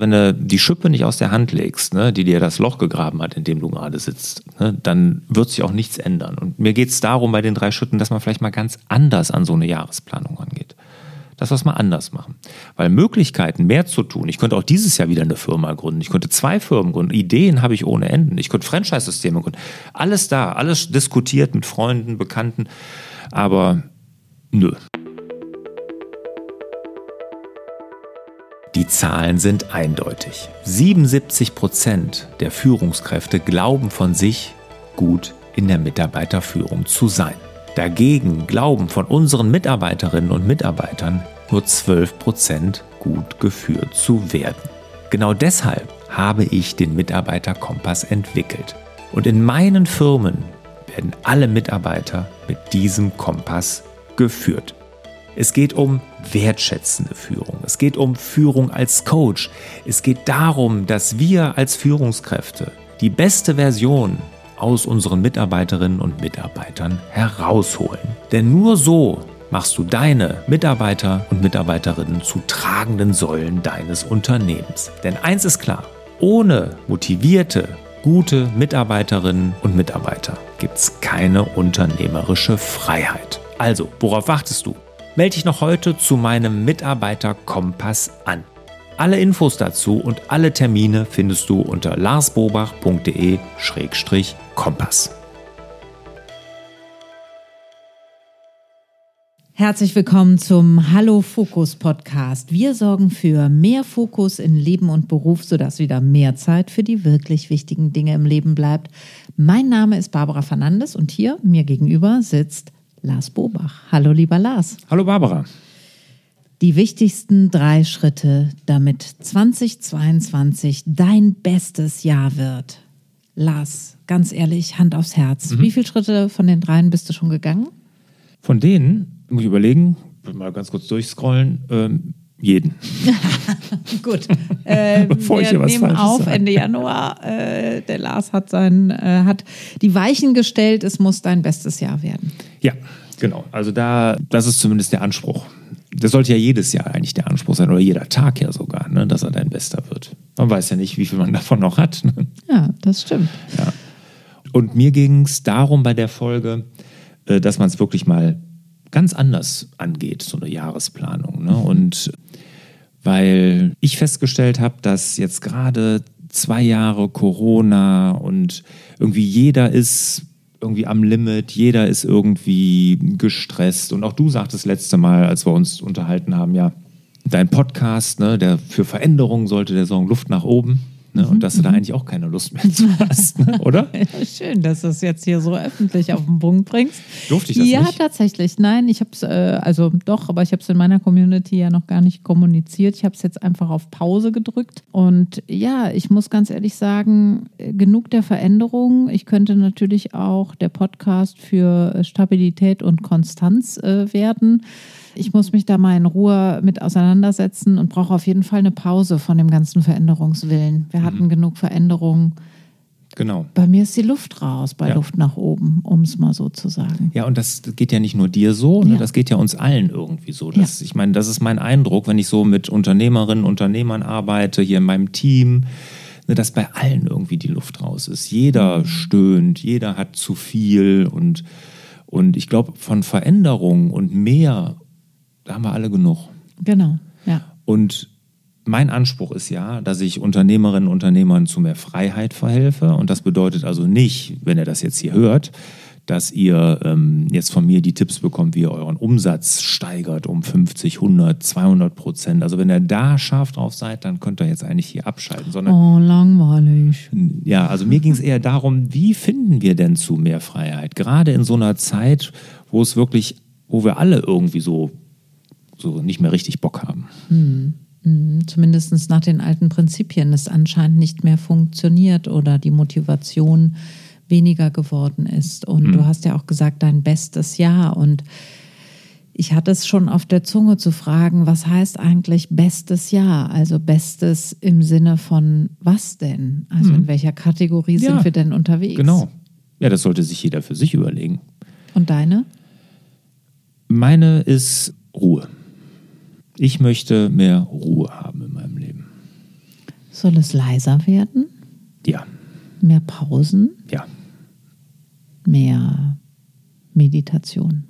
Wenn du die Schippe nicht aus der Hand legst, ne, die dir das Loch gegraben hat, in dem du gerade sitzt, ne, dann wird sich auch nichts ändern. Und mir geht es darum bei den drei Schritten, dass man vielleicht mal ganz anders an so eine Jahresplanung angeht. Das was mal anders machen. Weil Möglichkeiten, mehr zu tun. Ich könnte auch dieses Jahr wieder eine Firma gründen. Ich könnte zwei Firmen gründen. Ideen habe ich ohne Enden. Ich könnte Franchise-Systeme gründen. Alles da, alles diskutiert mit Freunden, Bekannten. Aber nö. Die Zahlen sind eindeutig. 77 Prozent der Führungskräfte glauben von sich, gut in der Mitarbeiterführung zu sein. Dagegen glauben von unseren Mitarbeiterinnen und Mitarbeitern nur 12 Prozent gut geführt zu werden. Genau deshalb habe ich den Mitarbeiterkompass entwickelt. Und in meinen Firmen werden alle Mitarbeiter mit diesem Kompass geführt. Es geht um wertschätzende Führung. Es geht um Führung als Coach. Es geht darum, dass wir als Führungskräfte die beste Version aus unseren Mitarbeiterinnen und Mitarbeitern herausholen. Denn nur so machst du deine Mitarbeiter und Mitarbeiterinnen zu tragenden Säulen deines Unternehmens. Denn eins ist klar, ohne motivierte, gute Mitarbeiterinnen und Mitarbeiter gibt es keine unternehmerische Freiheit. Also, worauf wartest du? Melde dich noch heute zu meinem Mitarbeiter-Kompass an. Alle Infos dazu und alle Termine findest du unter larsbobach.de-kompass. Herzlich willkommen zum Hallo Fokus Podcast. Wir sorgen für mehr Fokus in Leben und Beruf, sodass wieder mehr Zeit für die wirklich wichtigen Dinge im Leben bleibt. Mein Name ist Barbara Fernandes und hier mir gegenüber sitzt Lars Bobach. Hallo, lieber Lars. Hallo, Barbara. Die wichtigsten drei Schritte, damit 2022 dein bestes Jahr wird. Lars, ganz ehrlich, Hand aufs Herz. Mhm. Wie viele Schritte von den dreien bist du schon gegangen? Von denen, muss ich überlegen, mal ganz kurz durchscrollen, ähm, jeden. Gut. Äh, Bevor wir nehmen auf sage. Ende Januar. Äh, der Lars hat, sein, äh, hat die Weichen gestellt. Es muss dein bestes Jahr werden. Ja, genau. Also da, das ist zumindest der Anspruch. Das sollte ja jedes Jahr eigentlich der Anspruch sein oder jeder Tag ja sogar, ne, dass er dein Bester wird. Man weiß ja nicht, wie viel man davon noch hat. Ne? Ja, das stimmt. Ja. Und mir ging es darum bei der Folge, äh, dass man es wirklich mal ganz anders angeht, so eine Jahresplanung. Ne? Und weil ich festgestellt habe, dass jetzt gerade zwei Jahre Corona und irgendwie jeder ist irgendwie am Limit, jeder ist irgendwie gestresst. Und auch du sagtest letzte Mal, als wir uns unterhalten haben, ja, dein Podcast, ne, der für Veränderungen sollte der sagen, Luft nach oben. Ne, und dass du da mhm. eigentlich auch keine Lust mehr zu hast, ne, oder? Ja, schön, dass du es jetzt hier so öffentlich auf den Punkt bringst. Durfte ich das ja, nicht? Ja, tatsächlich. Nein, ich habe es, äh, also doch, aber ich habe es in meiner Community ja noch gar nicht kommuniziert. Ich habe es jetzt einfach auf Pause gedrückt. Und ja, ich muss ganz ehrlich sagen, genug der Veränderungen. Ich könnte natürlich auch der Podcast für Stabilität und Konstanz äh, werden. Ich muss mich da mal in Ruhe mit auseinandersetzen und brauche auf jeden Fall eine Pause von dem ganzen Veränderungswillen. Wir hatten mhm. genug Veränderungen. Genau. Bei mir ist die Luft raus, bei ja. Luft nach oben, um es mal so zu sagen. Ja, und das geht ja nicht nur dir so, ne? ja. das geht ja uns allen irgendwie so. Das, ja. Ich meine, das ist mein Eindruck, wenn ich so mit Unternehmerinnen, Unternehmern arbeite, hier in meinem Team, ne, dass bei allen irgendwie die Luft raus ist. Jeder mhm. stöhnt, jeder hat zu viel und, und ich glaube, von Veränderungen und mehr da haben wir alle genug. Genau, ja. Und mein Anspruch ist ja, dass ich Unternehmerinnen und Unternehmern zu mehr Freiheit verhelfe. Und das bedeutet also nicht, wenn ihr das jetzt hier hört, dass ihr ähm, jetzt von mir die Tipps bekommt, wie ihr euren Umsatz steigert um 50, 100, 200 Prozent. Also wenn ihr da scharf drauf seid, dann könnt ihr jetzt eigentlich hier abschalten. Sondern, oh, langweilig. Ja, also mir ging es eher darum, wie finden wir denn zu mehr Freiheit? Gerade in so einer Zeit, wo es wirklich, wo wir alle irgendwie so so nicht mehr richtig Bock haben. Mhm. Mhm. Zumindest nach den alten Prinzipien es anscheinend nicht mehr funktioniert oder die Motivation weniger geworden ist. Und mhm. du hast ja auch gesagt, dein bestes Jahr. Und ich hatte es schon auf der Zunge zu fragen, was heißt eigentlich bestes Jahr? Also bestes im Sinne von was denn? Also in mhm. welcher Kategorie ja, sind wir denn unterwegs? Genau. Ja, das sollte sich jeder für sich überlegen. Und deine? Meine ist Ruhe. Ich möchte mehr Ruhe haben in meinem Leben. Soll es leiser werden? Ja, Mehr Pausen? ja, Mehr Meditation?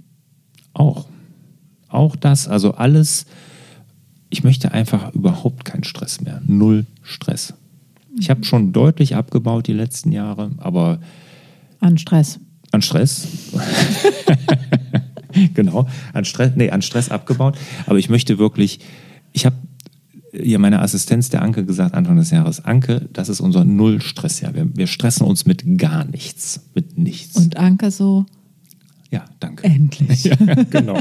auch. Auch das, also alles. Ich möchte einfach überhaupt keinen Stress mehr. Null Stress. Ich habe schon deutlich abgebaut die letzten Jahre, aber An Stress. an Stress. genau, an Stress, nee, an Stress abgebaut. Aber ich möchte wirklich, ich habe ja meine Assistenz der Anke gesagt Anfang des Jahres, Anke, das ist unser Null-Stressjahr. Wir, wir stressen uns mit gar nichts, mit nichts. Und Anke so, ja, danke. endlich. Ja, genau.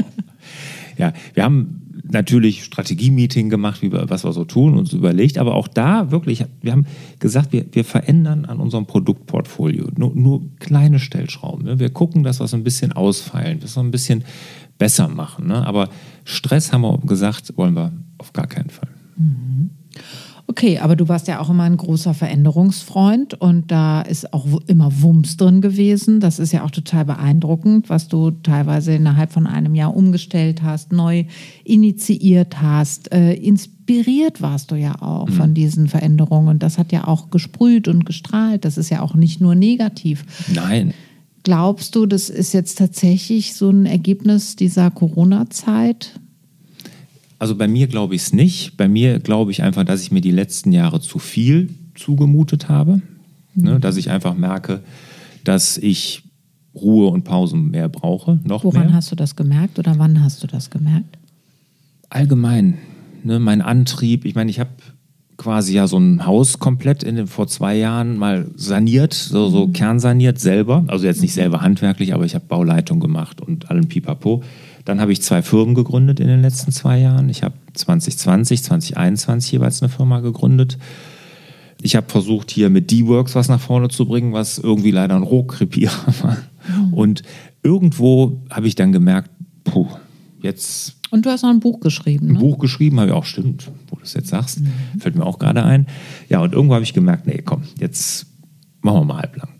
Ja, wir haben natürlich Strategie-Meeting gemacht, wie wir, was wir so tun, uns überlegt, aber auch da wirklich, wir haben gesagt, wir, wir verändern an unserem Produktportfolio nur, nur kleine Stellschrauben. Ne? Wir gucken, dass wir es ein bisschen ausfeilen, dass wir ein bisschen besser machen. Ne? Aber Stress haben wir gesagt, wollen wir auf gar keinen Fall. Okay, aber du warst ja auch immer ein großer Veränderungsfreund und da ist auch immer Wumms drin gewesen. Das ist ja auch total beeindruckend, was du teilweise innerhalb von einem Jahr umgestellt hast, neu initiiert hast. Äh, inspiriert warst du ja auch von diesen Veränderungen und das hat ja auch gesprüht und gestrahlt. Das ist ja auch nicht nur negativ. Nein, Glaubst du, das ist jetzt tatsächlich so ein Ergebnis dieser Corona-Zeit? Also bei mir glaube ich es nicht. Bei mir glaube ich einfach, dass ich mir die letzten Jahre zu viel zugemutet habe. Ne, dass ich einfach merke, dass ich Ruhe und Pausen mehr brauche, noch Woran mehr. hast du das gemerkt oder wann hast du das gemerkt? Allgemein, ne, mein Antrieb, ich meine, ich habe quasi ja so ein Haus komplett in den, vor zwei Jahren mal saniert, so, so kernsaniert selber. Also jetzt nicht selber handwerklich, aber ich habe Bauleitung gemacht und allen Pipapo. Dann habe ich zwei Firmen gegründet in den letzten zwei Jahren. Ich habe 2020, 2021 jeweils eine Firma gegründet. Ich habe versucht, hier mit D-Works was nach vorne zu bringen, was irgendwie leider ein Rohkrepierer war. Und irgendwo habe ich dann gemerkt, puh, jetzt Und du hast noch ein Buch geschrieben, ein ne? Buch geschrieben, habe ich auch, stimmt, wo du es jetzt sagst, fällt mir auch gerade ein. Ja, und irgendwo habe ich gemerkt, nee, komm, jetzt machen wir mal halblang.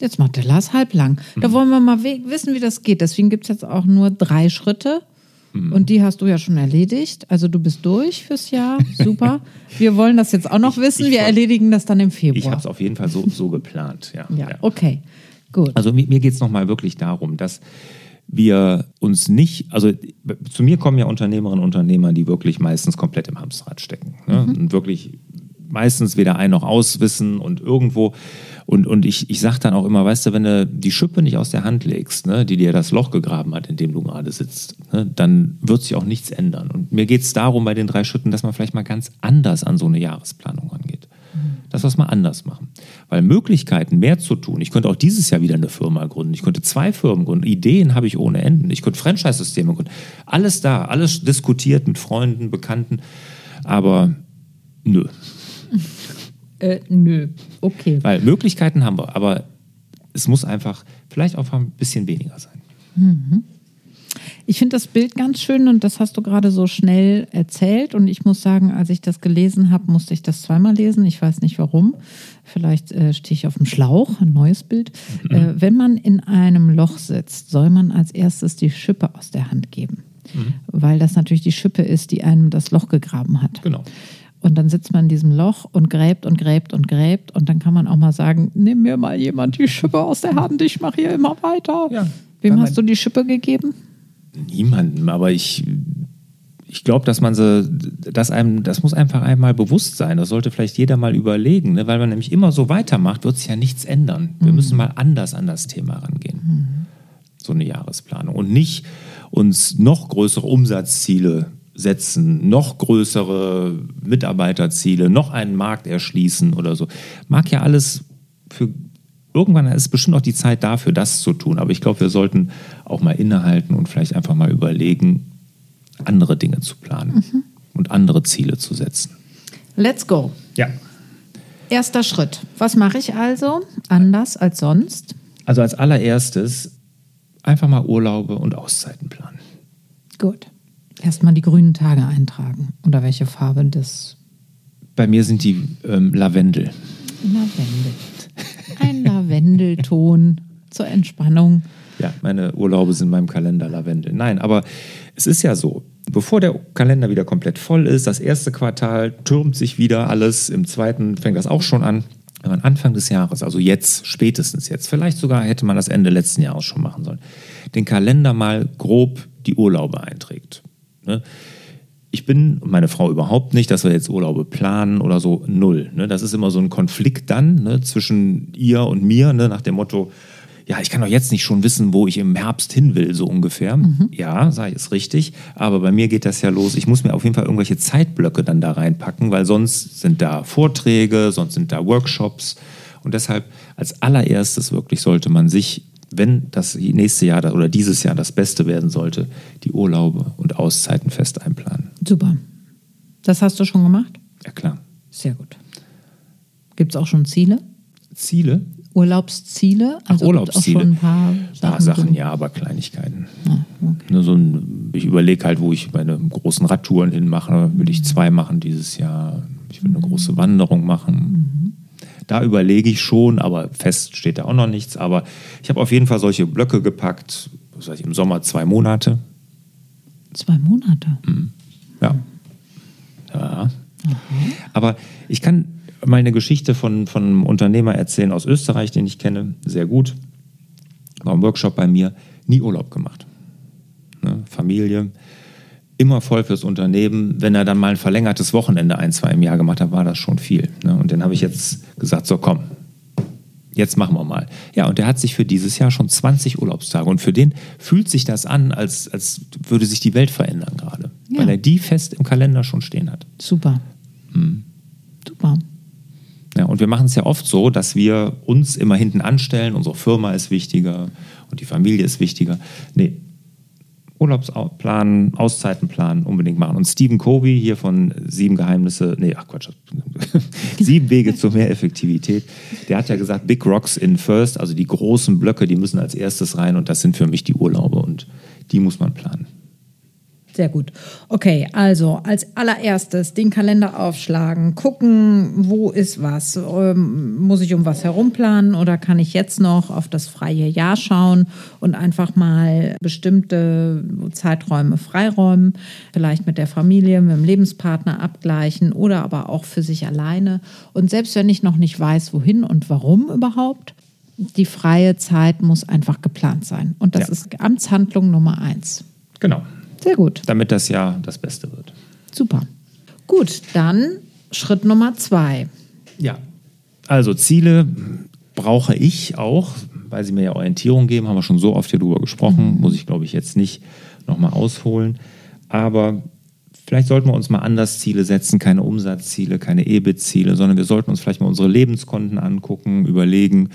Jetzt macht der Lars halblang. Mhm. Da wollen wir mal wissen, wie das geht. Deswegen gibt es jetzt auch nur drei Schritte. Mhm. Und die hast du ja schon erledigt. Also du bist durch fürs Jahr. Super. Wir wollen das jetzt auch noch Ich- wissen. ich Wir erledigen das dann im Februar. Ich habe es auf jeden Fall so, so geplant, ja. ja, okay. Gut. Also mir, mir geht es nochmal wirklich darum, dass wir uns nicht, also zu mir kommen ja Unternehmerinnen und Unternehmer, die wirklich meistens komplett im Hamsterrad stecken. Ne? Und wirklich meistens weder ein noch aus wissen und irgendwo. Und, und ich, ich sage dann auch immer, weißt du, wenn du die Schippe nicht aus der Hand legst, ne, die dir das Loch gegraben hat, in dem du gerade sitzt, ne, dann wird sich auch nichts ändern. Und mir geht es darum bei den drei Schritten, dass man vielleicht mal ganz anders an so eine Jahresplanung rangeht. Dass wir es mal anders machen. Weil Möglichkeiten, mehr zu tun. Ich könnte auch dieses Jahr wieder eine Firma gründen. Ich könnte zwei Firmen gründen. Ideen habe ich ohne Enden. Ich könnte Franchise-Systeme gründen. Alles da, alles diskutiert mit Freunden, Bekannten. Aber nö. Äh, nö. Okay. Weil Möglichkeiten haben wir, aber es muss einfach vielleicht auch ein bisschen weniger sein. Ich finde das Bild ganz schön und das hast du gerade so schnell erzählt. Und ich muss sagen, als ich das gelesen habe, musste ich das zweimal lesen. Ich weiß nicht warum. Vielleicht äh, stehe ich auf dem Schlauch, ein neues Bild. Äh, wenn man in einem Loch sitzt, soll man als erstes die Schippe aus der Hand geben. Weil das natürlich die Schippe ist, die einem das Loch gegraben hat. Genau. Und dann sitzt man in diesem Loch und gräbt und gräbt und gräbt. Und dann kann man auch mal sagen, nimm mir mal jemand die Schippe aus der Hand, ich mache hier immer weiter. Ja. Wem hast du die Schippe gegeben? Niemandem, aber ich, ich glaube, dass man sie, dass einem, das muss einfach einmal bewusst sein. Das sollte vielleicht jeder mal überlegen, ne? weil man nämlich immer so weitermacht, wird sich ja nichts ändern. Wir müssen mal anders an das Thema rangehen. So eine Jahresplanung. Und nicht uns noch größere Umsatzziele setzen, noch größere Mitarbeiterziele, noch einen Markt erschließen oder so. Mag ja alles für irgendwann ist bestimmt auch die Zeit dafür, das zu tun. Aber ich glaube, wir sollten auch mal innehalten und vielleicht einfach mal überlegen, andere Dinge zu planen und andere Ziele zu setzen. Let's go. Ja. Erster Schritt. Was mache ich also anders als sonst? Also als allererstes einfach mal Urlaube und Auszeiten planen. Gut. Erstmal die grünen Tage eintragen. Oder welche Farbe das? Bei mir sind die ähm, Lavendel. Lavendel. Ein Lavendelton zur Entspannung. Ja, meine Urlaube sind in meinem Kalender Lavendel. Nein, aber es ist ja so. bevor der Kalender wieder komplett voll ist, das erste Quartal türmt sich wieder alles, im zweiten fängt das auch schon an. Wenn man Anfang des Jahres, also jetzt, spätestens jetzt, vielleicht sogar hätte man das Ende letzten Jahres schon machen sollen, den Kalender mal grob die Urlaube einträgt. Ne? Ich bin und meine Frau überhaupt nicht, dass wir jetzt Urlaube planen oder so, null. Ne? Das ist immer so ein Konflikt dann ne, zwischen ihr und mir, ne, nach dem Motto, ja, ich kann doch jetzt nicht schon wissen, wo ich im Herbst hin will, so ungefähr. Mhm. Ja, sage ich, ist richtig. Aber bei mir geht das ja los. Ich muss mir auf jeden Fall irgendwelche Zeitblöcke dann da reinpacken, weil sonst sind da Vorträge, sonst sind da Workshops. Und deshalb als allererstes wirklich sollte man sich, wenn das nächste Jahr oder dieses Jahr das Beste werden sollte, die Urlaube und Auszeiten fest einplanen. Super. Das hast du schon gemacht? Ja, klar. Sehr gut. Gibt es auch schon Ziele? Ziele? Urlaubsziele? Also Ach, Urlaubsziele. ein paar Sachen, paar Sachen ja, aber Kleinigkeiten. Ah, okay. Nur so ein, ich überlege halt, wo ich meine großen Radtouren hinmache. Will ich zwei machen dieses Jahr? Ich will eine große Wanderung machen. Mhm. Da überlege ich schon, aber fest steht da auch noch nichts. Aber ich habe auf jeden Fall solche Blöcke gepackt. Was weiß ich, im Sommer zwei Monate. Zwei Monate? Mhm. Ja. Ja. Aber ich kann mal eine Geschichte von, von einem Unternehmer erzählen aus Österreich, den ich kenne, sehr gut. War im Workshop bei mir, nie Urlaub gemacht. Ne? Familie, immer voll fürs Unternehmen. Wenn er dann mal ein verlängertes Wochenende ein, zwei im Jahr gemacht hat, war das schon viel. Ne? Und dann habe ich jetzt gesagt, so komm, jetzt machen wir mal. Ja, und der hat sich für dieses Jahr schon 20 Urlaubstage. Und für den fühlt sich das an, als, als würde sich die Welt verändern gerade. Ja. Weil er die fest im Kalender schon stehen hat. Super. Hm. Super. Ja, und wir machen es ja oft so, dass wir uns immer hinten anstellen, unsere Firma ist wichtiger und die Familie ist wichtiger. Nee, Urlaubsplan, Auszeitenplan unbedingt machen. Und Stephen Covey hier von Sieben Geheimnisse, nee, ach Quatsch, Sieben Wege zur mehr Effektivität, der hat ja gesagt, Big Rocks in First, also die großen Blöcke, die müssen als erstes rein und das sind für mich die Urlaube und die muss man planen. Sehr gut. Okay, also als allererstes den Kalender aufschlagen, gucken, wo ist was. Ähm, muss ich um was herumplanen oder kann ich jetzt noch auf das freie Jahr schauen und einfach mal bestimmte Zeiträume freiräumen, vielleicht mit der Familie, mit dem Lebenspartner abgleichen oder aber auch für sich alleine. Und selbst wenn ich noch nicht weiß, wohin und warum überhaupt, die freie Zeit muss einfach geplant sein. Und das ja. ist Amtshandlung Nummer eins. Genau. Sehr gut. Damit das Jahr das Beste wird. Super. Gut, dann Schritt Nummer zwei. Ja, also Ziele brauche ich auch, weil sie mir ja Orientierung geben, haben wir schon so oft hier drüber gesprochen, mhm. muss ich glaube ich jetzt nicht nochmal ausholen. Aber vielleicht sollten wir uns mal anders Ziele setzen, keine Umsatzziele, keine EBIT-Ziele, sondern wir sollten uns vielleicht mal unsere Lebenskonten angucken, überlegen,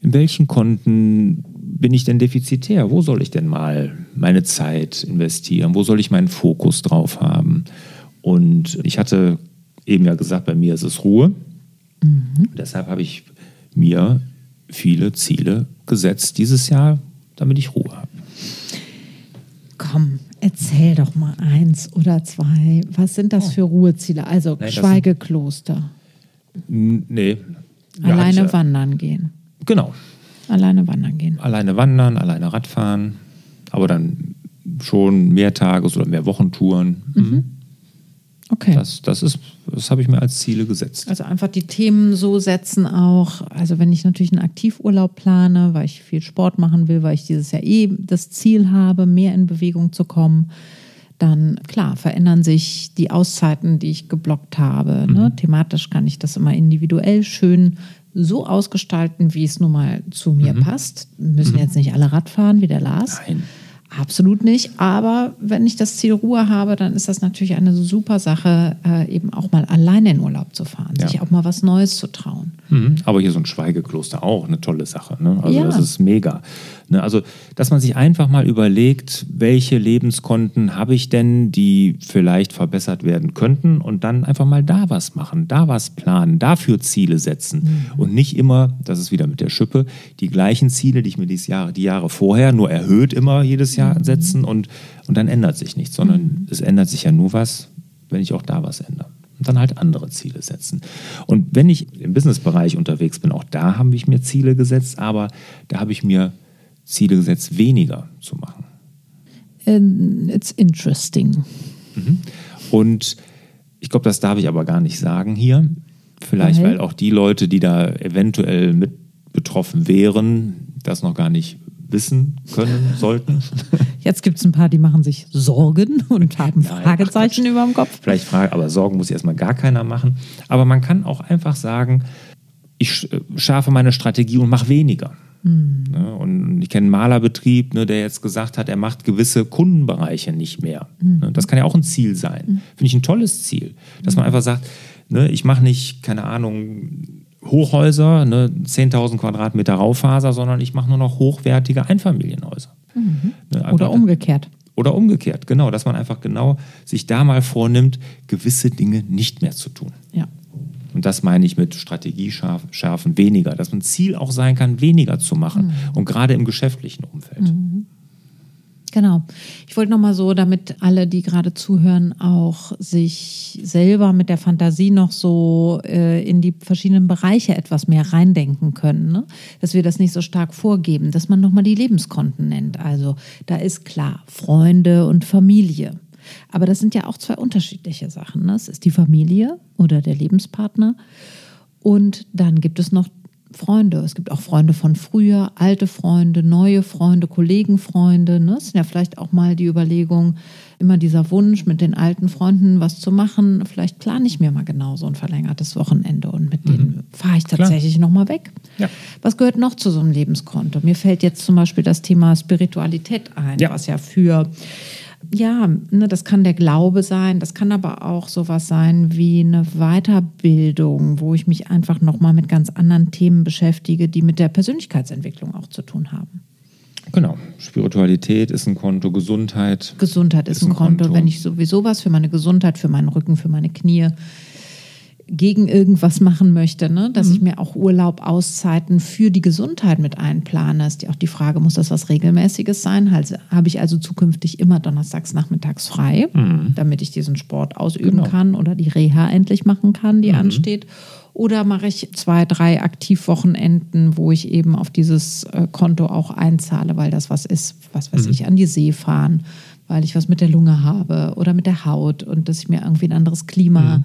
in welchen Konten bin ich denn defizitär? Wo soll ich denn mal meine Zeit investieren? Wo soll ich meinen Fokus drauf haben? Und ich hatte eben ja gesagt, bei mir ist es Ruhe. Mhm. Deshalb habe ich mir viele Ziele gesetzt dieses Jahr, damit ich Ruhe habe. Komm, erzähl doch mal eins oder zwei. Was sind das oh. für Ruheziele? Also Nein, Schweigekloster. Nee. Alleine ja, wandern gehen. Genau. Alleine wandern gehen. Alleine wandern, alleine Radfahren, aber dann schon mehr Tages- oder mehr Wochentouren. Mhm. mhm. Okay. Das, das ist, das habe ich mir als Ziele gesetzt. Also einfach die Themen so setzen auch. Also wenn ich natürlich einen Aktivurlaub plane, weil ich viel Sport machen will, weil ich dieses Jahr eh das Ziel habe, mehr in Bewegung zu kommen, dann klar verändern sich die Auszeiten, die ich geblockt habe. Ne? Mhm. Ne? Thematisch kann ich das immer individuell schön so ausgestalten, wie es nun mal zu mir mhm. passt. Müssen mhm. jetzt nicht alle Rad fahren, wie der Lars. Nein. Absolut nicht. Aber wenn ich das Ziel Ruhe habe, dann ist das natürlich eine super Sache, äh, eben auch mal alleine in Urlaub zu fahren, ja. sich auch mal was Neues zu trauen. Mhm. Aber hier so ein Schweigekloster auch eine tolle Sache. Ne? Also ja. das ist mega. Ne? Also, dass man sich einfach mal überlegt, welche Lebenskonten habe ich denn, die vielleicht verbessert werden könnten und dann einfach mal da was machen, da was planen, dafür Ziele setzen mhm. und nicht immer, das ist wieder mit der Schippe, die gleichen Ziele, die ich mir dieses Jahr, die Jahre vorher nur erhöht immer jedes Jahr mhm. setzen und, und dann ändert sich nichts, sondern mhm. es ändert sich ja nur was, wenn ich auch da was ändere und dann halt andere Ziele setzen. Und wenn ich im Businessbereich unterwegs bin, auch da habe ich mir Ziele gesetzt, aber da habe ich mir Ziele gesetzt, weniger zu machen. it's interesting. Mhm. Und ich glaube, das darf ich aber gar nicht sagen hier. Vielleicht, weil, weil auch die Leute, die da eventuell mit betroffen wären, das noch gar nicht wissen können sollten. Jetzt gibt es ein paar, die machen sich Sorgen und haben Nein, Fragezeichen über dem Kopf. Vielleicht Frage, aber Sorgen muss erstmal gar keiner machen. Aber man kann auch einfach sagen, ich schärfe meine Strategie und mache weniger. Mhm. Und ich kenne einen Malerbetrieb, ne, der jetzt gesagt hat, er macht gewisse Kundenbereiche nicht mehr. Mhm. Das kann ja auch ein Ziel sein. Mhm. Finde ich ein tolles Ziel, dass man hm. einfach sagt, ich mache nicht, keine Ahnung, Hochhäuser, ne, 10.000 Quadratmeter Raufaser, sondern ich mache nur noch hochwertige Einfamilienhäuser. Mhm. Ne, oder umgekehrt. Oder umgekehrt, genau, dass man einfach genau sich da mal vornimmt, gewisse Dinge nicht mehr zu tun. Ja. Und das meine ich mit Strategie schärfen, weniger. Dass ein Ziel auch sein kann, weniger zu machen. Mhm. Und gerade im geschäftlichen Umfeld. Mhm. Genau. Ich wollte nochmal so, damit alle, die gerade zuhören, auch sich selber mit der Fantasie noch so äh, in die verschiedenen Bereiche etwas mehr reindenken können. Ne? Dass wir das nicht so stark vorgeben, dass man nochmal die Lebenskonten nennt. Also da ist klar, Freunde und Familie. Aber das sind ja auch zwei unterschiedliche Sachen. Ne? Es ist die Familie oder der Lebenspartner. Und dann gibt es noch Freunde. Es gibt auch Freunde von früher, alte Freunde, neue Freunde, Kollegenfreunde. Ne? Es sind ja vielleicht auch mal die Überlegung, immer dieser Wunsch, mit den alten Freunden was zu machen. Vielleicht plane ich mir mal genau so ein verlängertes Wochenende und mit mhm. denen fahre ich tatsächlich nochmal weg. Ja. Was gehört noch zu so einem Lebenskonto? Mir fällt jetzt zum Beispiel das Thema Spiritualität ein, ja. was ja für ja, ne, das kann der Glaube sein, das kann aber auch sowas sein wie eine Weiterbildung, wo ich mich einfach nochmal mit ganz anderen Themen beschäftige, die mit der Persönlichkeitsentwicklung auch zu tun haben. Genau. Spiritualität ist ein Konto, Gesundheit. Gesundheit ist, ist ein, Konto. Konto. Wenn ich sowieso was für meine Gesundheit, für meinen Rücken, für meine Knie, gegen irgendwas machen möchte, ne? dass mhm. ich mir auch Urlaub, Auszeiten für die Gesundheit mit einplane. Ist ja auch die Frage, muss das was Regelmäßiges sein? Also, habe ich also zukünftig immer donnerstags nachmittags frei, mhm. damit ich diesen Sport ausüben genau. kann oder die Reha endlich machen kann, die mhm. ansteht? Oder mache ich zwei, drei Aktivwochenenden, wo ich eben auf dieses äh, Konto auch einzahle, weil das was ist, was weiß mhm. ich, an die See fahren, weil ich was mit der Lunge habe oder mit der Haut und dass ich mir irgendwie ein anderes Klima mhm.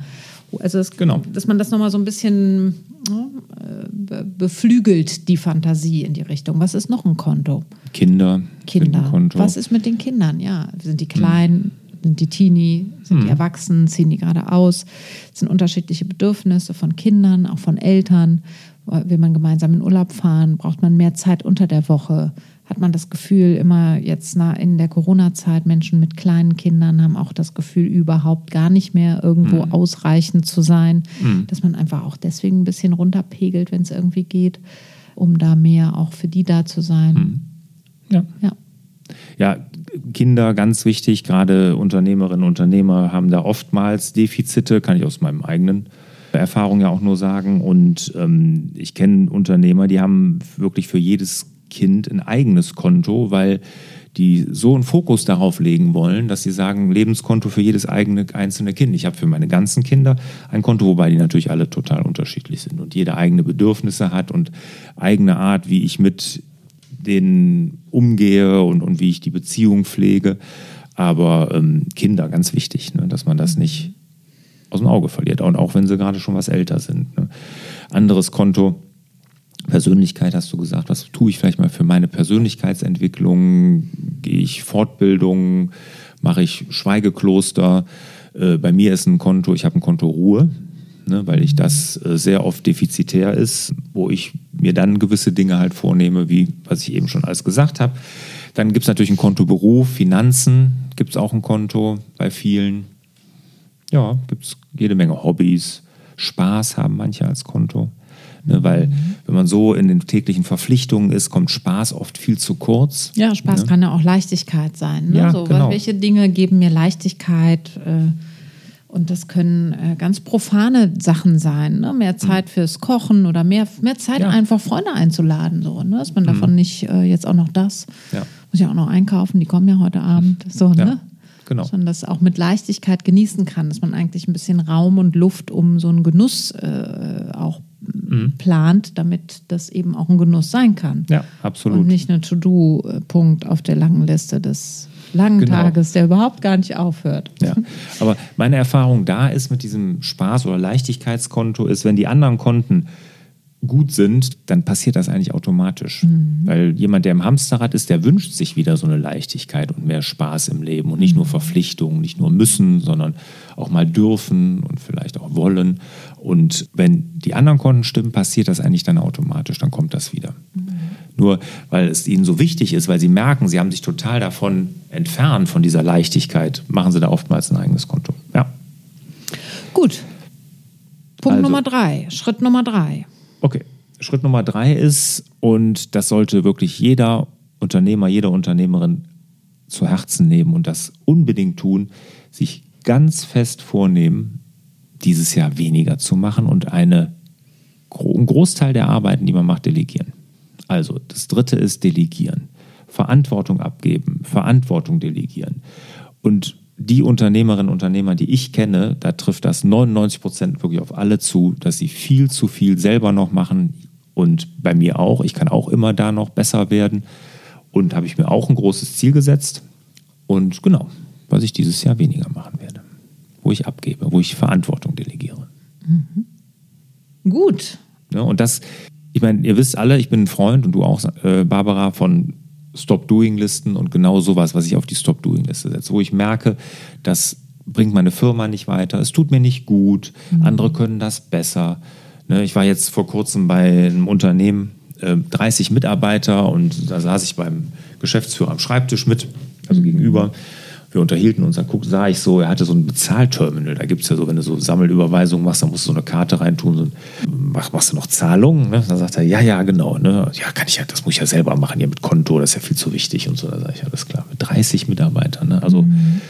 Also es, genau. dass man das nochmal so ein bisschen äh, beflügelt, die Fantasie in die Richtung. Was ist noch ein Konto? Kinder. Kinder. Was ist mit den Kindern? Ja, sind die klein? Hm. Sind die Teenie? Sind hm. die erwachsen? Ziehen die gerade aus? Es sind unterschiedliche Bedürfnisse von Kindern, auch von Eltern. Will man gemeinsam in Urlaub fahren? Braucht man mehr Zeit unter der Woche? Hat man das Gefühl, immer jetzt in der Corona-Zeit, Menschen mit kleinen Kindern haben auch das Gefühl, überhaupt gar nicht mehr irgendwo mhm. ausreichend zu sein, mhm. dass man einfach auch deswegen ein bisschen runterpegelt, wenn es irgendwie geht, um da mehr auch für die da zu sein. Mhm. Ja. ja. Ja, Kinder ganz wichtig, gerade Unternehmerinnen und Unternehmer haben da oftmals Defizite, kann ich aus meinem eigenen Erfahrung ja auch nur sagen. Und ähm, ich kenne Unternehmer, die haben wirklich für jedes Kind ein eigenes Konto, weil die so einen Fokus darauf legen wollen, dass sie sagen, Lebenskonto für jedes eigene einzelne Kind. Ich habe für meine ganzen Kinder ein Konto, wobei die natürlich alle total unterschiedlich sind und jeder eigene Bedürfnisse hat und eigene Art, wie ich mit denen umgehe und, und wie ich die Beziehung pflege. Aber ähm, Kinder, ganz wichtig, ne, dass man das nicht aus dem Auge verliert, und auch wenn sie gerade schon was älter sind. Ne. Anderes Konto, Persönlichkeit hast du gesagt, was tue ich vielleicht mal für meine Persönlichkeitsentwicklung? Gehe ich Fortbildung? Mache ich Schweigekloster? Äh, bei mir ist ein Konto, ich habe ein Konto Ruhe, ne, weil ich das äh, sehr oft defizitär ist, wo ich mir dann gewisse Dinge halt vornehme, wie was ich eben schon alles gesagt habe. Dann gibt es natürlich ein Konto Beruf, Finanzen gibt es auch ein Konto bei vielen. Ja, gibt es jede Menge Hobbys. Spaß haben manche als Konto. Ne, weil mhm. wenn man so in den täglichen Verpflichtungen ist, kommt Spaß oft viel zu kurz. Ja, Spaß ne? kann ja auch Leichtigkeit sein. Ne? Ja, so, genau. Welche Dinge geben mir Leichtigkeit? Äh, und das können äh, ganz profane Sachen sein. Ne? Mehr Zeit mhm. fürs Kochen oder mehr, mehr Zeit, ja. einfach Freunde einzuladen. So, ne? Dass man mhm. davon nicht äh, jetzt auch noch das, ja. muss ja auch noch einkaufen, die kommen ja heute Abend. So, ja. ne? Genau. Dass man das auch mit Leichtigkeit genießen kann, dass man eigentlich ein bisschen Raum und Luft um so einen Genuss äh, auch mhm. plant, damit das eben auch ein Genuss sein kann. Ja, absolut. Und nicht ein To-Do-Punkt auf der langen Liste des langen genau. Tages, der überhaupt gar nicht aufhört. Ja, aber meine Erfahrung da ist mit diesem Spaß- oder Leichtigkeitskonto ist, wenn die anderen Konten gut sind, dann passiert das eigentlich automatisch. Mhm. Weil jemand, der im Hamsterrad ist, der wünscht sich wieder so eine Leichtigkeit und mehr Spaß im Leben und nicht nur mhm. Verpflichtungen, nicht nur müssen, sondern auch mal dürfen und vielleicht auch wollen. Und wenn die anderen Konten stimmen, passiert das eigentlich dann automatisch, dann kommt das wieder. Mhm. Nur weil es ihnen so wichtig ist, weil sie merken, sie haben sich total davon entfernt, von dieser Leichtigkeit, machen sie da oftmals ein eigenes Konto. Ja. Gut. Punkt also, Nummer drei, Schritt Nummer drei. Okay, Schritt Nummer drei ist, und das sollte wirklich jeder Unternehmer, jede Unternehmerin zu Herzen nehmen und das unbedingt tun, sich ganz fest vornehmen, dieses Jahr weniger zu machen und eine, einen Großteil der Arbeiten, die man macht, delegieren. Also das dritte ist delegieren. Verantwortung abgeben, Verantwortung delegieren. Und die Unternehmerinnen und Unternehmer, die ich kenne, da trifft das 99 Prozent wirklich auf alle zu, dass sie viel zu viel selber noch machen und bei mir auch. Ich kann auch immer da noch besser werden und habe ich mir auch ein großes Ziel gesetzt und genau, was ich dieses Jahr weniger machen werde, wo ich abgebe, wo ich Verantwortung delegiere. Mhm. Gut. Ja, und das, ich meine, ihr wisst alle, ich bin ein Freund und du auch, äh, Barbara, von Stop-Doing-Listen und genau sowas, was ich auf die Stop-Doing-Liste setze, wo ich merke, das bringt meine Firma nicht weiter, es tut mir nicht gut, mhm. andere können das besser. Ne, ich war jetzt vor kurzem bei einem Unternehmen, 30 äh, Mitarbeiter und da saß ich beim Geschäftsführer am Schreibtisch mit, also mhm. gegenüber wir unterhielten uns, dann guck, sah ich so, er hatte so ein Bezahlterminal. Da gibt es ja so, wenn du so Sammelüberweisungen machst, dann musst du so eine Karte reintun. So, mach, machst du noch Zahlungen? Ne? Dann sagt er, ja, ja, genau. Ne? Ja, kann ich ja, das muss ich ja selber machen, ja, mit Konto, das ist ja viel zu wichtig und so. Da sage ich, alles klar, mit 30 Mitarbeitern. Ne? Also mhm.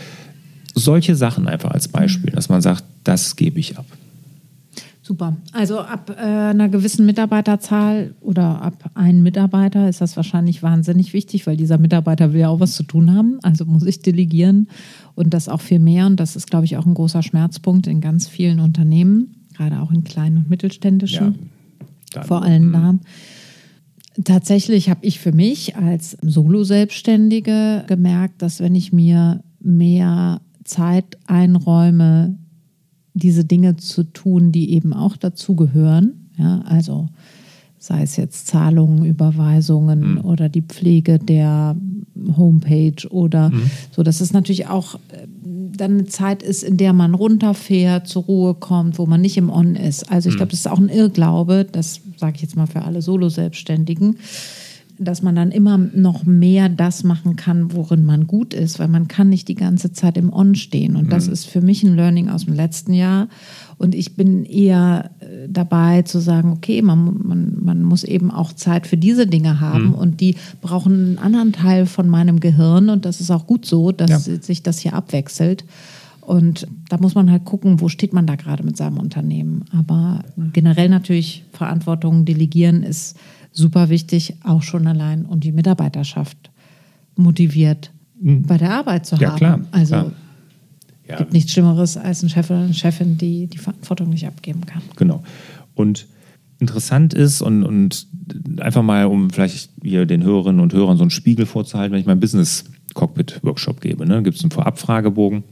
solche Sachen einfach als Beispiel, dass man sagt, das gebe ich ab. Super. Also ab äh, einer gewissen Mitarbeiterzahl oder ab einem Mitarbeiter ist das wahrscheinlich wahnsinnig wichtig, weil dieser Mitarbeiter will ja auch was zu tun haben. Also muss ich delegieren und das auch viel mehr. Und das ist, glaube ich, auch ein großer Schmerzpunkt in ganz vielen Unternehmen, gerade auch in kleinen und mittelständischen, ja, vor allem da. Tatsächlich habe ich für mich als Solo-Selbstständige gemerkt, dass wenn ich mir mehr Zeit einräume, diese Dinge zu tun, die eben auch dazugehören. Ja, also sei es jetzt Zahlungen, Überweisungen mhm. oder die Pflege der Homepage oder mhm. so, dass es natürlich auch äh, dann eine Zeit ist, in der man runterfährt, zur Ruhe kommt, wo man nicht im On ist. Also ich mhm. glaube, das ist auch ein Irrglaube, das sage ich jetzt mal für alle Solo-Selbstständigen, dass man dann immer noch mehr das machen kann, worin man gut ist, weil man kann nicht die ganze Zeit im On stehen. Und das mhm. ist für mich ein Learning aus dem letzten Jahr. Und ich bin eher äh, dabei zu sagen, okay, man, man, man muss eben auch Zeit für diese Dinge haben mhm. und die brauchen einen anderen Teil von meinem Gehirn. Und das ist auch gut so, dass ja. sich das hier abwechselt. Und da muss man halt gucken, wo steht man da gerade mit seinem Unternehmen. Aber generell natürlich Verantwortung delegieren ist super wichtig, auch schon allein, um die Mitarbeiterschaft motiviert mhm. bei der Arbeit zu ja, haben. Klar, also klar. Ja. gibt nichts Schlimmeres als ein Chef oder eine Chefin, die die Verantwortung nicht abgeben kann. Genau. Und interessant ist und, und einfach mal, um vielleicht hier den Hörerinnen und Hörern so einen Spiegel vorzuhalten, wenn ich meinen Business Cockpit Workshop gebe, ne, gibt es einen Vorabfragebogen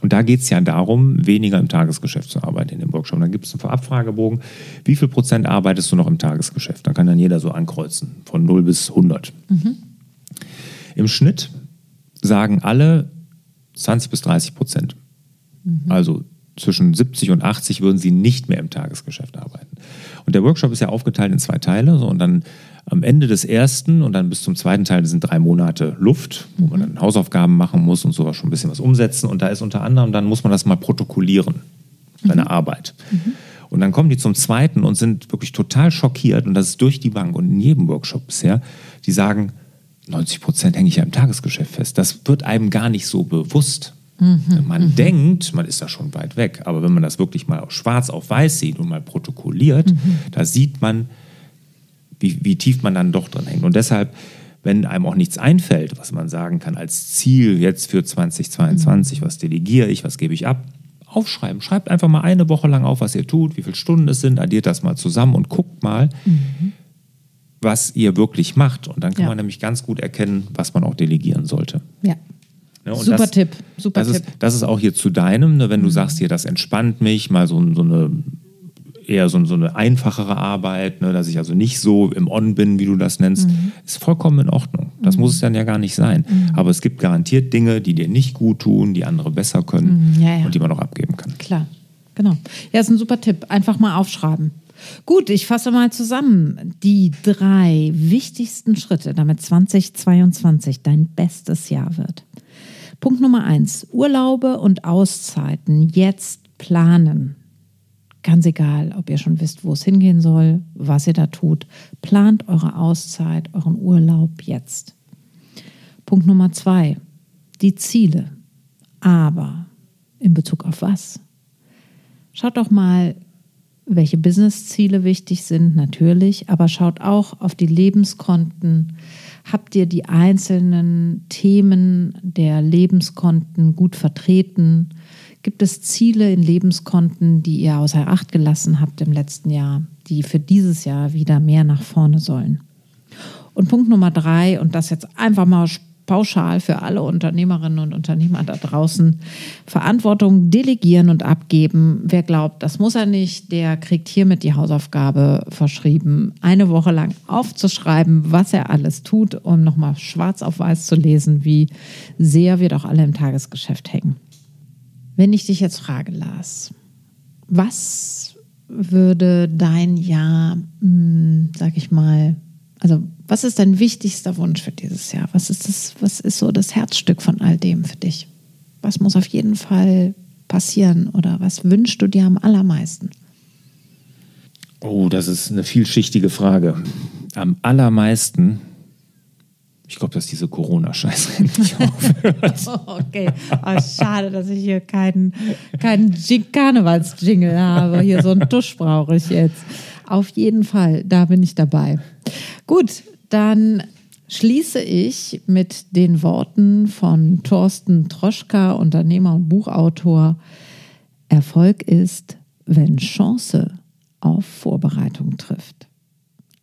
und da geht es ja darum, weniger im Tagesgeschäft zu arbeiten in dem Workshop. Dann gibt es einen Vorabfragebogen. Wie viel Prozent arbeitest du noch im Tagesgeschäft? Da kann dann jeder so ankreuzen, von 0 bis 100. Mhm. Im Schnitt sagen alle 20 bis 30 Prozent. Mhm. Also zwischen 70 und 80 würden sie nicht mehr im Tagesgeschäft arbeiten. Und der Workshop ist ja aufgeteilt in zwei Teile. So, und dann am Ende des ersten und dann bis zum zweiten Teil sind drei Monate Luft, wo man dann Hausaufgaben machen muss und sowas schon ein bisschen was umsetzen. Und da ist unter anderem, dann muss man das mal protokollieren, seine mhm. Arbeit. Mhm. Und dann kommen die zum zweiten und sind wirklich total schockiert und das ist durch die Bank und in jedem Workshop bisher, die sagen, 90 Prozent hänge ich ja im Tagesgeschäft fest. Das wird einem gar nicht so bewusst. Mhm, man mhm. denkt, man ist da schon weit weg, aber wenn man das wirklich mal schwarz auf weiß sieht und mal protokolliert, mhm. da sieht man, wie, wie tief man dann doch drin hängt. Und deshalb, wenn einem auch nichts einfällt, was man sagen kann als Ziel jetzt für 2022, mhm. was delegiere ich, was gebe ich ab, aufschreiben. Schreibt einfach mal eine Woche lang auf, was ihr tut, wie viele Stunden es sind, addiert das mal zusammen und guckt mal, mhm. was ihr wirklich macht. Und dann kann ja. man nämlich ganz gut erkennen, was man auch delegieren sollte. Ja. Ne? super das, Tipp, super das Tipp. Ist, das ist auch hier zu deinem, ne? wenn du mhm. sagst, hier, das entspannt mich, mal so, so eine eher so, so eine einfachere Arbeit, ne, dass ich also nicht so im On bin, wie du das nennst, mhm. ist vollkommen in Ordnung. Das mhm. muss es dann ja gar nicht sein. Mhm. Aber es gibt garantiert Dinge, die dir nicht gut tun, die andere besser können mhm. ja, ja. und die man auch abgeben kann. Klar, genau. Ja, ist ein super Tipp. Einfach mal aufschreiben. Gut, ich fasse mal zusammen. Die drei wichtigsten Schritte, damit 2022 dein bestes Jahr wird. Punkt Nummer eins: Urlaube und Auszeiten jetzt planen. Ganz egal, ob ihr schon wisst, wo es hingehen soll, was ihr da tut. Plant eure Auszeit, euren Urlaub jetzt. Punkt Nummer zwei, die Ziele. Aber in Bezug auf was? Schaut doch mal, welche Business-Ziele wichtig sind, natürlich, aber schaut auch auf die Lebenskonten. Habt ihr die einzelnen Themen der Lebenskonten gut vertreten? Gibt es Ziele in Lebenskonten, die ihr außer Acht gelassen habt im letzten Jahr, die für dieses Jahr wieder mehr nach vorne sollen? Und Punkt Nummer drei, und das jetzt einfach mal pauschal für alle Unternehmerinnen und Unternehmer da draußen, Verantwortung delegieren und abgeben. Wer glaubt, das muss er nicht, der kriegt hiermit die Hausaufgabe verschrieben, eine Woche lang aufzuschreiben, was er alles tut, um nochmal schwarz auf weiß zu lesen, wie sehr wir doch alle im Tagesgeschäft hängen. Wenn ich dich jetzt frage, Lars, was würde dein Jahr, hm, sag ich mal, also was ist dein wichtigster Wunsch für dieses Jahr? Was ist das, was ist so das Herzstück von all dem für dich? Was muss auf jeden Fall passieren oder was wünschst du dir am allermeisten? Oh, das ist eine vielschichtige Frage. Am allermeisten ich glaube, dass diese Corona-Scheiße endlich aufhört. okay. Oh, schade, dass ich hier keinen, keinen Karnevals-Jingle habe. Hier so einen Tusch brauche ich jetzt. Auf jeden Fall, da bin ich dabei. Gut, dann schließe ich mit den Worten von Thorsten Troschka, Unternehmer und Buchautor. Erfolg ist, wenn Chance auf Vorbereitung trifft.